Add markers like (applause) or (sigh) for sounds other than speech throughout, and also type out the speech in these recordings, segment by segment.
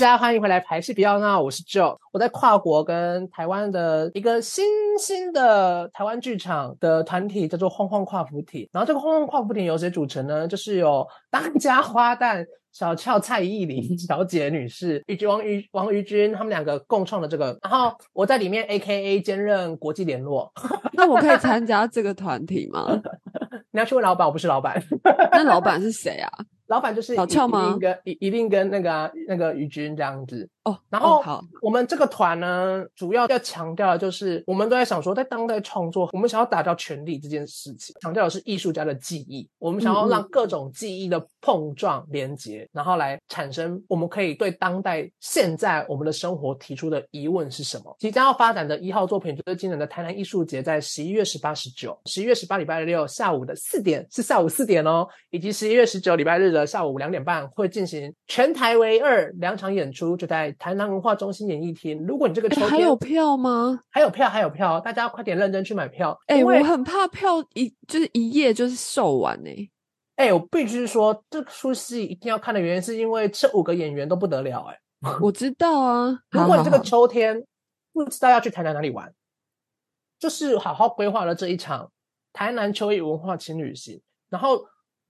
大家欢迎回来，排戏不要闹，我是 Joe。我在跨国跟台湾的一个新兴的台湾剧场的团体叫做晃晃跨服体。然后这个晃晃跨服体由谁组成呢？就是有当家花旦小俏蔡依林 (laughs) 小姐女士以及王于王于君他们两个共创的这个。然后我在里面 A K A 兼任国际联络。(laughs) 那我可以参加这个团体吗？(laughs) 你要去问老板，我不是老板。那老板是谁啊？老板就是小俏吗？跟一一定跟那个那个于军这样子哦。然后好，我们这个团呢，主要要强调的就是，我们都在想说，在当代创作，我们想要打造权力这件事情，强调的是艺术家的记忆。我们想要让各种记忆的碰撞连接，然后来产生我们可以对当代现在我们的生活提出的疑问是什么？即将要发展的一号作品就是今年的台南艺术节，在十一月十八、十九，十一月十八礼拜六下午的四点是下午四点哦，以及十一月十九礼拜日的下午两点半。会进行全台唯二两场演出，就在台南文化中心演艺厅。如果你这个秋天还有票吗？还有票，还有票，大家快点认真去买票。哎，我很怕票一就是一夜就是售完呢。哎，我必须说，这出戏一定要看的原因，是因为这五个演员都不得了。哎，我知道啊。如果你这个秋天不知道要去台南哪里玩，就是好好规划了这一场台南秋意文化轻旅行，然后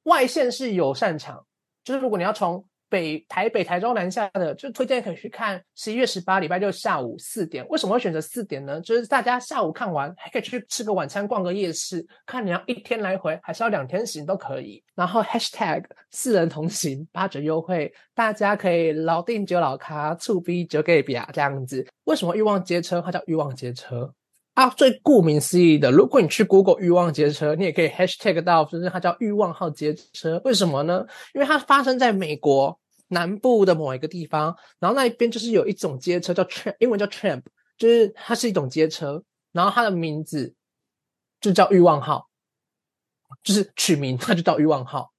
外线是有擅长。就是如果你要从北台北、台中南下的，就推荐可以去看十一月十八礼拜六下午四点。为什么会选择四点呢？就是大家下午看完，还可以去吃个晚餐、逛个夜市。看你要一天来回，还是要两天行都可以。然后 hashtag 四人同行八折优惠，大家可以老定酒老卡促逼酒给比啊这样子。为什么欲望街车它叫欲望街车？啊，最顾名思义的，如果你去 Google 欲望街车，你也可以 Hashtag 到，就是它叫欲望号街车。为什么呢？因为它发生在美国南部的某一个地方，然后那一边就是有一种街车叫 Tramp，英文叫 Tramp，就是它是一种街车，然后它的名字就叫欲望号，就是取名它就叫欲望号。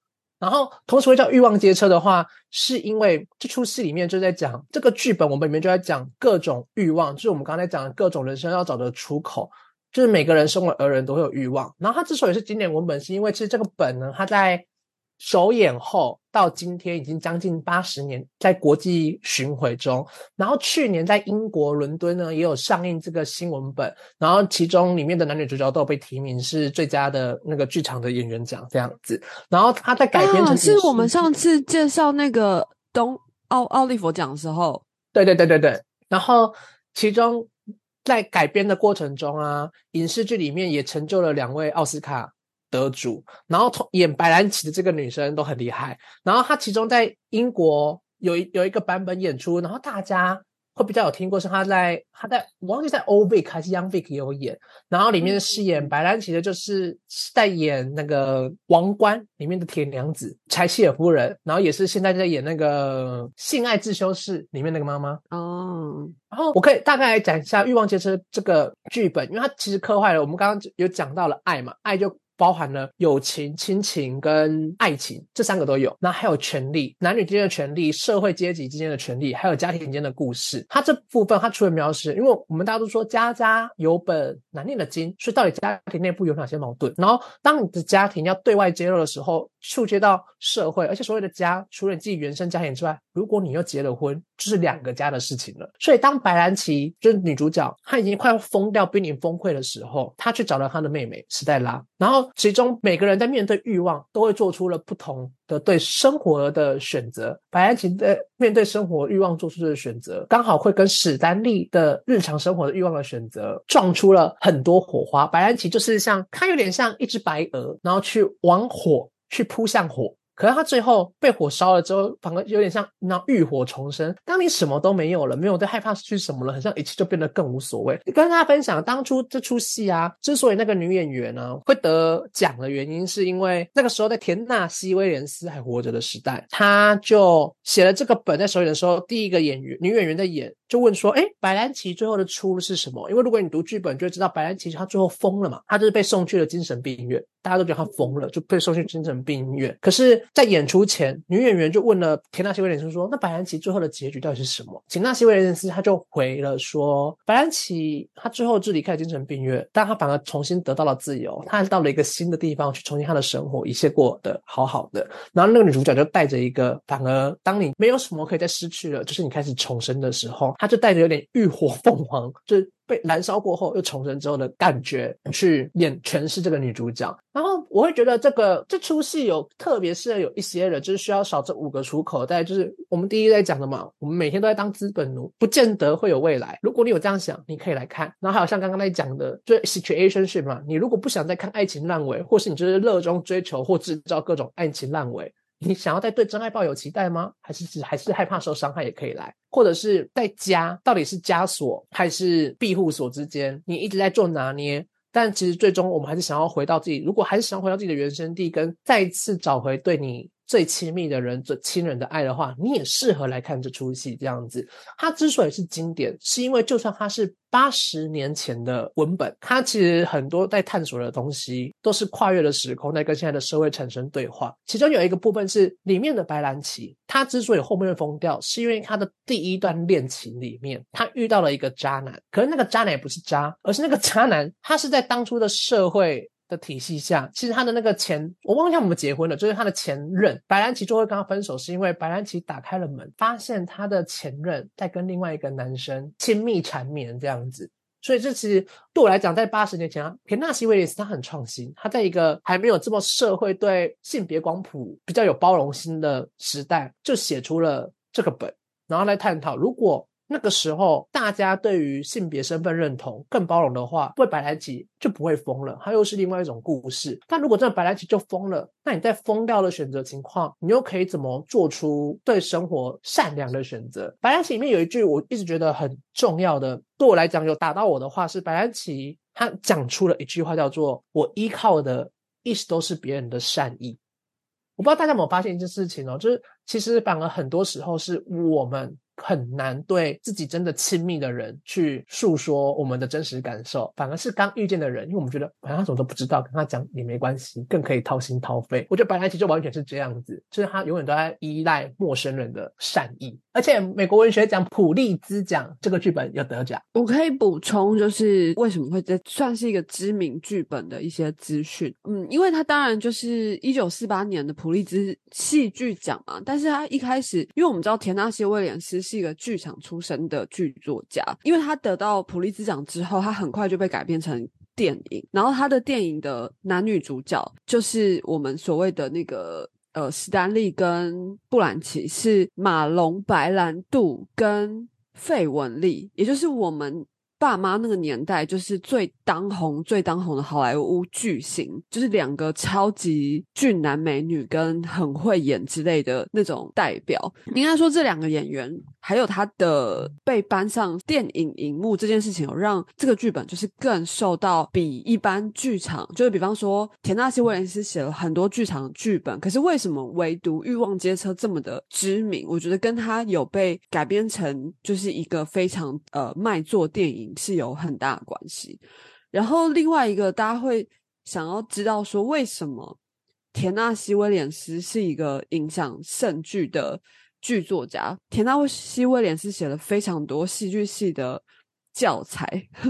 然后，同时会叫欲望街车的话，是因为这出戏里面就在讲这个剧本，我们里面就在讲各种欲望，就是我们刚才讲的各种人生要找的出口，就是每个人生为而人都会有欲望。然后它之所以是经典文本，是因为其实这个本呢，它在。首演后到今天已经将近八十年，在国际巡回中。然后去年在英国伦敦呢，也有上映这个新文本。然后其中里面的男女主角都有被提名是最佳的那个剧场的演员奖这样子。然后他在改编成是我们上次介绍那个东奥奥利佛奖的时候，对对对对对。然后其中在改编的过程中啊，影视剧里面也成就了两位奥斯卡。得主，然后从演白兰奇的这个女生都很厉害，然后她其中在英国有一有一个版本演出，然后大家会比较有听过，是她在她在我忘记在 Old Vic 还是 Young Vic 也有演，然后里面饰演白兰奇的就是在演那个王冠里面的铁娘子柴契尔夫人，然后也是现在在演那个性爱自修室里面那个妈妈。哦。然后我可以大概来讲一下《欲望街车》这个剧本，因为它其实刻画了我们刚刚有讲到了爱嘛，爱就。包含了友情、亲情跟爱情这三个都有，那还有权利，男女之间的权利、社会阶级之间的权利，还有家庭间的故事。它这部分它除了描写，因为我们大家都说家家有本难念的经，所以到底家庭内部有哪些矛盾？然后当你的家庭要对外揭露的时候，触接到社会，而且所谓的家，除了你自己原生家庭之外，如果你又结了婚，就是两个家的事情了。所以当白兰奇就是女主角，她已经快要疯掉、濒临崩溃的时候，她去找到她的妹妹史黛拉，然后。其中每个人在面对欲望，都会做出了不同的对生活的选择。白安琪在面对生活欲望做出的选择，刚好会跟史丹利的日常生活的欲望的选择撞出了很多火花。白安琪就是像她有点像一只白鹅，然后去往火去扑向火。可是他最后被火烧了之后，反而有点像那浴火重生。当你什么都没有了，没有再害怕失去什么了，很像一切就变得更无所谓。跟大家分享，当初这出戏啊，之所以那个女演员呢会得奖的原因，是因为那个时候在田纳西·威廉斯还活着的时代，他就写了这个本在首演的时候，第一个演员女演员在演，就问说：“哎，白兰奇最后的出路是什么？”因为如果你读剧本，就会知道白兰奇她最后疯了嘛，她就是被送去了精神病院，大家都觉得她疯了，就被送去精神病院。可是在演出前，女演员就问了田纳西威廉斯说：“那白兰奇最后的结局到底是什么？”田纳西威廉斯他就回了说：“白兰奇他最后是离开精神病院，但他反而重新得到了自由，他还到了一个新的地方去重新他的生活，一切过得好好的。然后那个女主角就带着一个，反而当你没有什么可以再失去了，就是你开始重生的时候，她就带着有点浴火凤凰，就。”被燃烧过后又重生之后的感觉去演诠释这个女主角，然后我会觉得这个这出戏有特别适合有一些人，就是需要少这五个出口。在就是我们第一在讲的嘛，我们每天都在当资本奴，不见得会有未来。如果你有这样想，你可以来看。然后还有像刚刚在讲的，就是 situationship 嘛，你如果不想再看爱情烂尾，或是你就是热衷追求或制造各种爱情烂尾。你想要在对真爱抱有期待吗？还是只还是害怕受伤害也可以来，或者是在家到底是枷锁还是庇护所之间，你一直在做拿捏，但其实最终我们还是想要回到自己。如果还是想回到自己的原生地，跟再次找回对你。最亲密的人、最亲人的爱的话，你也适合来看这出戏。这样子，它之所以是经典，是因为就算它是八十年前的文本，它其实很多在探索的东西都是跨越了时空，在跟现在的社会产生对话。其中有一个部分是里面的白兰奇，他之所以后面会疯掉，是因为他的第一段恋情里面，他遇到了一个渣男。可是那个渣男也不是渣，而是那个渣男，他是在当初的社会。的体系下，其实他的那个前，我忘记我们结婚了，就是他的前任白兰奇就会跟他分手，是因为白兰奇打开了门，发现他的前任在跟另外一个男生亲密缠绵这样子。所以这其实对我来讲，在八十年前啊，田纳西威廉斯他很创新，他在一个还没有这么社会对性别光谱比较有包容心的时代，就写出了这个本，然后来探讨如果。那个时候，大家对于性别身份认同更包容的话，会白兰奇就不会疯了。它又是另外一种故事。但如果真的白兰奇就疯了，那你在疯掉的选择情况，你又可以怎么做出对生活善良的选择？白兰奇里面有一句我一直觉得很重要的，对我来讲有打到我的话，是白兰奇他讲出了一句话，叫做“我依靠的一直都是别人的善意”。我不知道大家有没有发现一件事情哦，就是其实反而很多时候是我们。很难对自己真的亲密的人去诉说我们的真实感受，反而是刚遇见的人，因为我们觉得好像他什么都不知道，跟他讲也没关系，更可以掏心掏肺。我觉得白兰奇就完全是这样子，就是他永远都在依赖陌生人的善意。而且美国文学奖普利兹奖这个剧本有得奖，我可以补充就是为什么会这算是一个知名剧本的一些资讯。嗯，因为他当然就是一九四八年的普利兹戏剧奖嘛，但是他一开始，因为我们知道田纳西威廉斯。是一个剧场出身的剧作家，因为他得到普利兹奖之后，他很快就被改编成电影。然后他的电影的男女主角就是我们所谓的那个呃，史丹利跟布兰奇，是马龙白兰度跟费雯丽，也就是我们。爸妈那个年代就是最当红、最当红的好莱坞巨星，就是两个超级俊男美女跟很会演之类的那种代表。应该说，这两个演员还有他的被搬上电影荧幕这件事情，有让这个剧本就是更受到比一般剧场，就是比方说田纳西·威廉斯写了很多剧场剧本，可是为什么唯独《欲望街车》这么的知名？我觉得跟他有被改编成就是一个非常呃卖座电影。是有很大的关系，然后另外一个大家会想要知道说，为什么田纳西威廉斯是一个影响甚巨的剧作家？田纳西威廉斯写了非常多戏剧系的教材，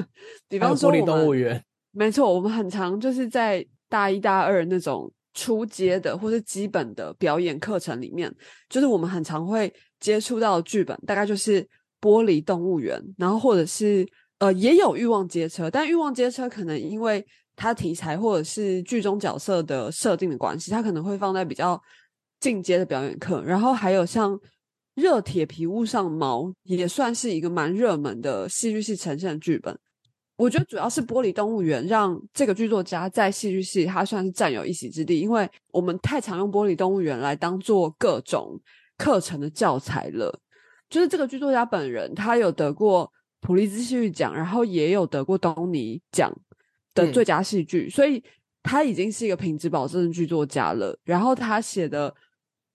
(laughs) 比方说《玻璃动物园》。没错，我们很常就是在大一、大二那种初阶的或是基本的表演课程里面，就是我们很常会接触到的剧本，大概就是《玻璃动物园》，然后或者是。呃，也有欲望街车，但欲望街车可能因为它题材或者是剧中角色的设定的关系，它可能会放在比较进阶的表演课。然后还有像热铁皮屋上猫，也算是一个蛮热门的戏剧系呈现的剧本。我觉得主要是玻璃动物园让这个剧作家在戏剧系他算是占有一席之地，因为我们太常用玻璃动物园来当做各种课程的教材了。就是这个剧作家本人，他有得过。普利兹戏剧奖，然后也有得过东尼奖的最佳戏剧，所以他已经是一个品质保证的剧作家了。然后他写的，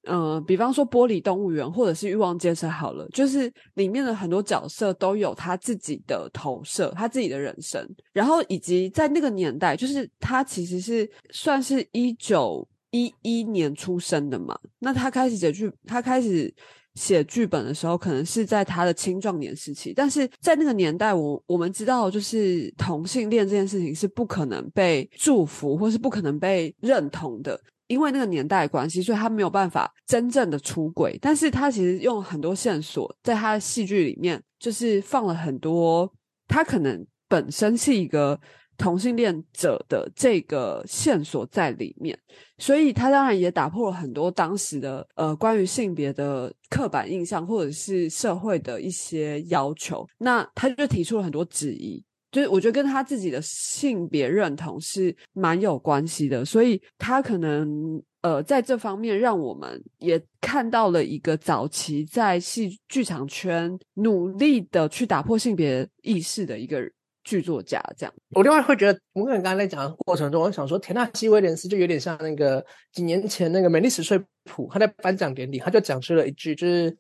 嗯，比方说《玻璃动物园》或者是《欲望街车》，好了，就是里面的很多角色都有他自己的投射，他自己的人生。然后以及在那个年代，就是他其实是算是一九。一一年出生的嘛，那他开始写剧，他开始写剧本的时候，可能是在他的青壮年时期，但是在那个年代，我我们知道，就是同性恋这件事情是不可能被祝福，或是不可能被认同的。因为那个年代关系，所以他没有办法真正的出轨。但是他其实用很多线索，在他的戏剧里面，就是放了很多他可能本身是一个同性恋者的这个线索在里面。所以他当然也打破了很多当时的呃关于性别的刻板印象，或者是社会的一些要求。那他就提出了很多质疑。就是我觉得跟他自己的性别认同是蛮有关系的，所以他可能呃在这方面让我们也看到了一个早期在戏剧场圈努力的去打破性别意识的一个剧作家。这样，我另外会觉得，我跟你刚才在讲的过程中，我想说，田纳西威廉斯就有点像那个几年前那个美丽史翠普，他在颁奖典礼他就讲出了一句，就是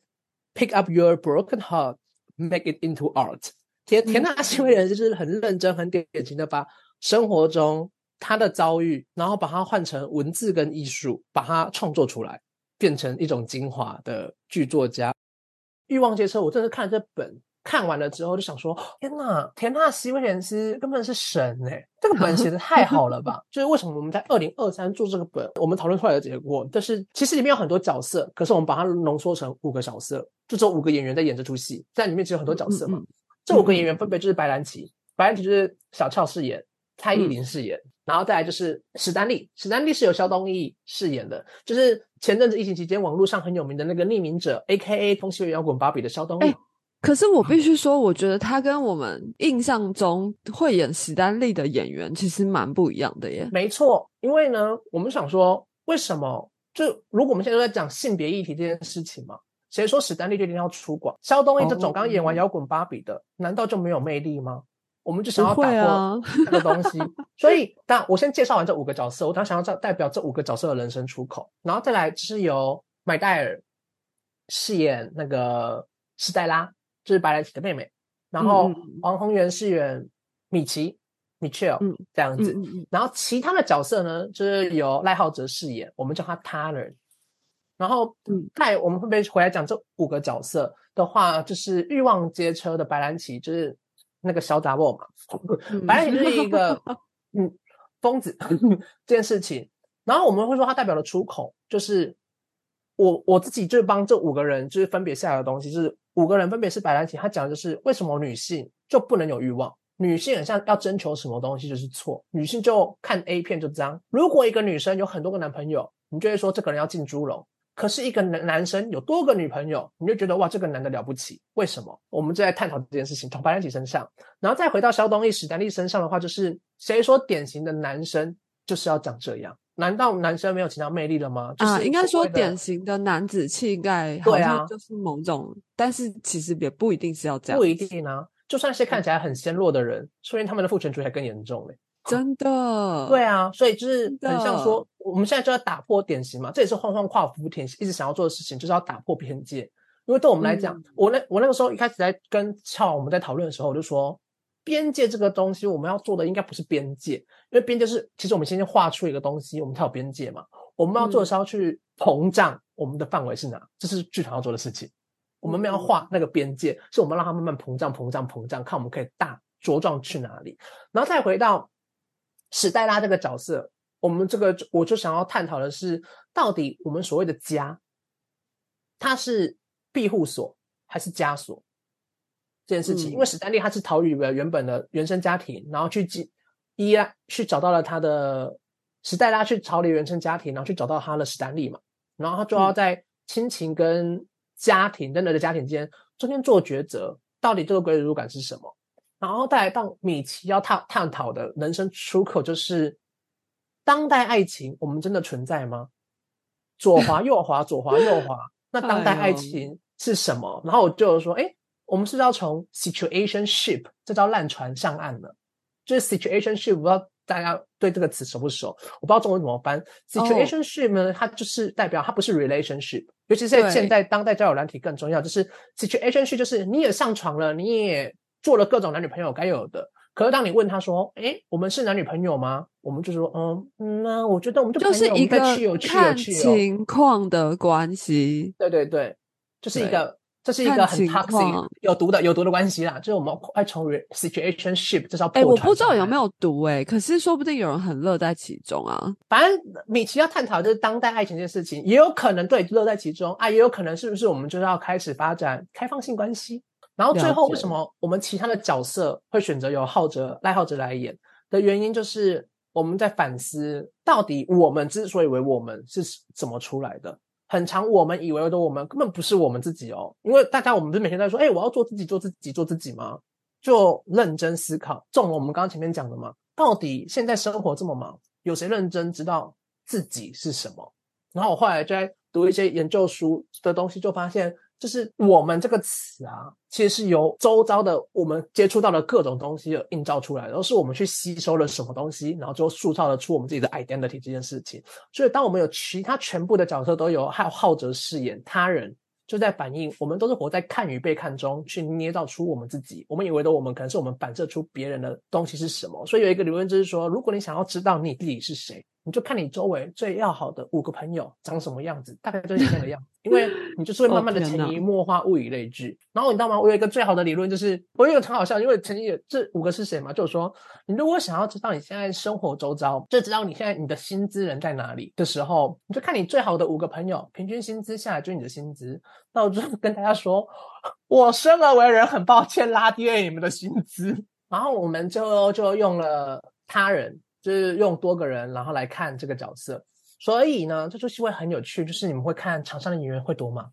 “Pick up your broken heart, make it into art。”田田纳西威廉就是很认真、很典型的把生活中他的遭遇，然后把它换成文字跟艺术，把它创作出来，变成一种精华的剧作家。欲望街车，我真的看这本，看完了之后就想说：天呐，田纳西威廉斯根本是神哎！这个本写的太好了吧？(laughs) 就是为什么我们在二零二三做这个本，我们讨论出来的结果，就是其实里面有很多角色，可是我们把它浓缩成五个角色，就只有五个演员在演这出戏，在里面只有很多角色嘛。这五个演员分别就是白兰奇，白兰奇就是小俏饰演，蔡依林饰演，然后再来就是史丹利，史丹利是由肖东义饰演的，就是前阵子疫情期间网络上很有名的那个匿名者，A K A 风西摇滚芭比的肖东义。可是我必须说，我觉得他跟我们印象中会演史丹利的演员其实蛮不一样的耶。没错，因为呢，我们想说，为什么就如果我们现在都在讲性别议题这件事情嘛？谁说史丹利就一定要出广？肖东义这种刚演完摇滚芭比的，难道就没有魅力吗？我们就想要打破这个东西。(laughs) 所以，但我先介绍完这五个角色，我当想要代代表这五个角色的人生出口，然后再来是由麦戴尔饰演那个史黛拉，就是白兰奇的妹妹，然后王宏源饰演米奇 Michelle 这样子，然后其他的角色呢，就是由赖浩哲饰演，我们叫他 Tanner。然后，在我们会不会回来讲这五个角色的话，就是欲望街车的白兰奇，就是那个小杂货嘛。白兰奇就是一个 (laughs) 嗯疯子这件事情。然后我们会说他代表了出口，就是我我自己就是帮这五个人就是分别下来的东西，就是五个人分别是白兰奇，他讲的就是为什么女性就不能有欲望，女性很像要征求什么东西就是错，女性就看 A 片就脏。如果一个女生有很多个男朋友，你就会说这个人要进猪笼。可是，一个男男生有多个女朋友，你就觉得哇，这个男的了不起？为什么？我们就在探讨这件事情。从白兰奇身上，然后再回到肖东义、史丹利身上的话，就是谁说典型的男生就是要长这样？难道男生没有其他魅力了吗？啊，应该说典型的男子气概，对啊，就是某种，但是其实也不一定是要这样，不一定啊。就算是看起来很纤弱的人，说明他们的父权主义还更严重嘞。真的，(laughs) 对啊，所以就是很像说，我们现在就要打破典型嘛，这也是晃晃跨服田一直想要做的事情，就是要打破边界。因为对我们来讲，我那我那个时候一开始在跟俏我们在讨论的时候，我就说，边界这个东西，我们要做的应该不是边界，因为边界是其实我们先画出一个东西，我们才有边界嘛。我们要做的是要去膨胀我们的范围是哪，这是剧团要做的事情。我们没有画那个边界，是我们让它慢慢膨胀、膨胀、膨胀，看我们可以大茁壮去哪里，然后再回到。史黛拉这个角色，我们这个我就想要探讨的是，到底我们所谓的家，它是庇护所还是枷锁这件事情？因为史丹利他是逃离了原本的原生家庭，然后去依依去找到了他的史黛拉去逃离原生家庭，然后去找到他的史丹利嘛，然后他就要在亲情跟家庭等等的家庭间中间做抉择，到底这个归属感是什么？然后再来到米奇要探探讨的人生出口，就是当代爱情，我们真的存在吗？左滑 (laughs) 右滑，左滑右滑，那当代爱情是什么？然后我就说，哎，我们是要从 situation ship 这招烂船上岸了。就是 situation ship，不知道大家对这个词熟不熟？我不知道中文怎么翻。situation ship 呢，它就是代表它不是 relationship，尤其是在现在当代交友软体更重要，就是 situation ship，就是你也上床了，你也。做了各种男女朋友该有的，可是当你问他说：“诶，我们是男女朋友吗？”我们就说：“嗯嗯，那我觉得我们就就是一个去有去有看去有。情况的关系。对对对，就是一个，这是一个很 toxic 有毒的有毒的关系啦。就是我们快从 situationship 这是要哎、破我不知道有没有。毒哎、可是说不定有人很乐在其中啊。反正米奇要探讨就是当代爱情这件事情，也有可能对乐在其中啊，也有可能是不是我们就是要开始发展开放性关系。然后最后为什么我们其他的角色会选择由浩哲赖浩哲来演的原因，就是我们在反思到底我们之所以为我们是怎么出来的。很长，我们以为的我们根本不是我们自己哦，因为大家我们不是每天在说，哎、我要做自己，做自己，做自己吗？就认真思考，中了我们刚刚前面讲的嘛，到底现在生活这么忙，有谁认真知道自己是什么？然后我后来就在读一些研究书的东西，就发现，就是“我们”这个词啊，其实是由周遭的我们接触到的各种东西而映照出来的，而是我们去吸收了什么东西，然后最后塑造了出我们自己的 identity 这件事情。所以，当我们有其他全部的角色都有，还有浩哲饰演他人，就在反映我们都是活在看与被看中，去捏造出我们自己。我们以为的我们，可能是我们反射出别人的东西是什么。所以有一个理论就是说，如果你想要知道你自己是谁，你就看你周围最要好的五个朋友长什么样子，大概就是你那个样子，因为你就是会慢慢的潜移默化、物以类聚。然后你知道吗？我有一个最好的理论，就是我有一个很好笑，因为曾经有这五个是谁嘛？就是说，你如果想要知道你现在生活周遭，就知道你现在你的薪资人在哪里的时候，你就看你最好的五个朋友，平均薪资下来就是你的薪资。那我就跟大家说，我生而为人，很抱歉拉低了你们的薪资。然后我们就就用了他人，就是用多个人，然后来看这个角色。所以呢，这出戏会很有趣，就是你们会看场上的演员会多吗，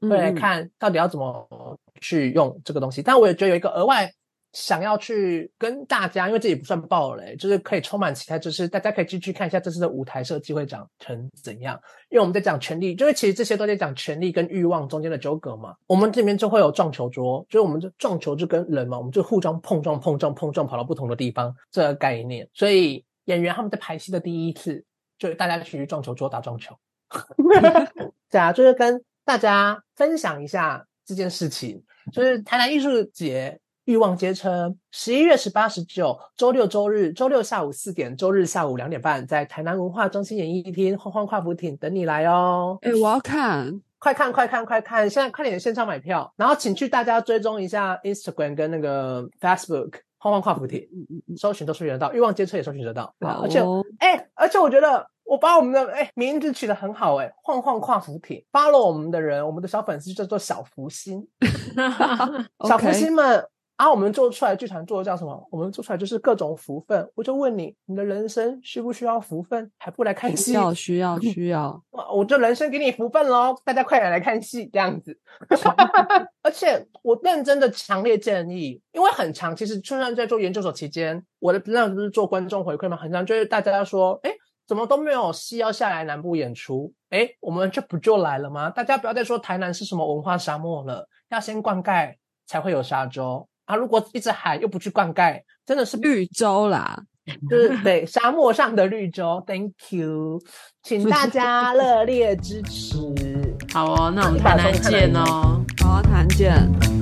会来嗯，看到底要怎么去用这个东西。但我也觉得有一个额外想要去跟大家，因为这也不算暴雷，就是可以充满期待，就是大家可以继续看一下这次的舞台设计会长成怎样。因为我们在讲权力，就是其实这些都在讲权力跟欲望中间的纠葛嘛。我们这边就会有撞球桌，就是我们就撞球就跟人嘛，我们就互相碰撞、碰撞、碰撞，跑到不同的地方这个概念。所以演员他们在排戏的第一次，就大家一起去撞球桌打撞球。(laughs) 对啊，就是跟大家分享一下这件事情，就是台南艺术节欲望街车，十一月十八、十九，周六、周日，周六下午四点，周日下午两点半，在台南文化中心演艺厅晃晃跨浮艇等你来哦！哎、我要看，快看快看快看！现在快点线上买票，然后请去大家追踪一下 Instagram 跟那个 Facebook 晃晃跨服体，搜寻都搜寻得到，欲望街车也搜寻得到。好而且哦哎、而且我觉得我把我们的哎、名字取得很好哎、晃晃跨服体，follow 我们的人，我们的小粉丝叫做小福星，(laughs) 小福星们。啊，我们做出来剧团做的叫什么？我们做出来就是各种福分。我就问你，你的人生需不需要福分？还不来看戏？需要 (laughs) 需要需要，哇我就人生给你福分喽，大家快点来看戏，这样子。(laughs) 而且我认真的强烈建议，因为很长，其实就算在做研究所期间，我的那不是做观众回馈嘛？很长就是大家说，哎，怎么都没有戏要下来南部演出？哎，我们这不就来了吗？大家不要再说台南是什么文化沙漠了，要先灌溉才会有沙洲啊！如果一直喊又不去灌溉，真的是绿洲啦，就是对沙漠上的绿洲，Thank you，请大家热烈支持。好哦，那我们台南见哦。好，谈见。